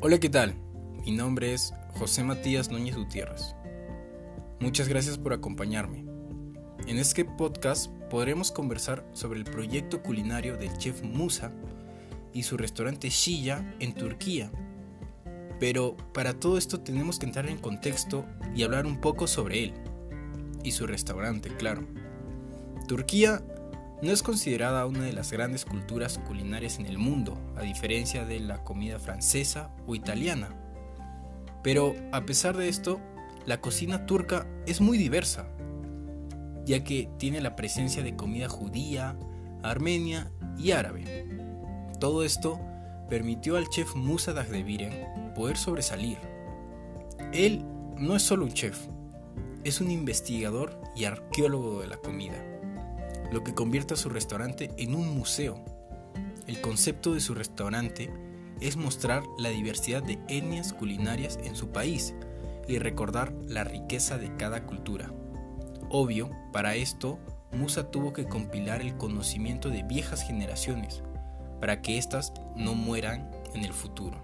Hola, ¿qué tal? Mi nombre es José Matías Núñez Gutiérrez. Muchas gracias por acompañarme. En este podcast podremos conversar sobre el proyecto culinario del chef Musa y su restaurante Shilla en Turquía. Pero para todo esto tenemos que entrar en contexto y hablar un poco sobre él y su restaurante, claro. Turquía no es considerada una de las grandes culturas culinarias en el mundo, a diferencia de la comida francesa o italiana. Pero a pesar de esto, la cocina turca es muy diversa, ya que tiene la presencia de comida judía, armenia y árabe. Todo esto permitió al chef Musa Dagdeviren poder sobresalir. Él no es solo un chef, es un investigador y arqueólogo de la comida lo que convierte a su restaurante en un museo. El concepto de su restaurante es mostrar la diversidad de etnias culinarias en su país y recordar la riqueza de cada cultura. Obvio, para esto, Musa tuvo que compilar el conocimiento de viejas generaciones para que éstas no mueran en el futuro.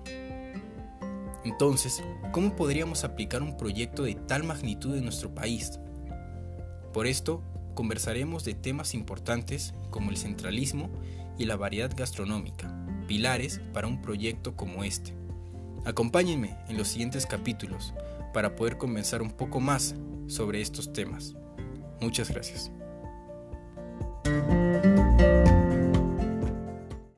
Entonces, ¿cómo podríamos aplicar un proyecto de tal magnitud en nuestro país? Por esto, conversaremos de temas importantes como el centralismo y la variedad gastronómica, pilares para un proyecto como este. Acompáñenme en los siguientes capítulos para poder conversar un poco más sobre estos temas. Muchas gracias.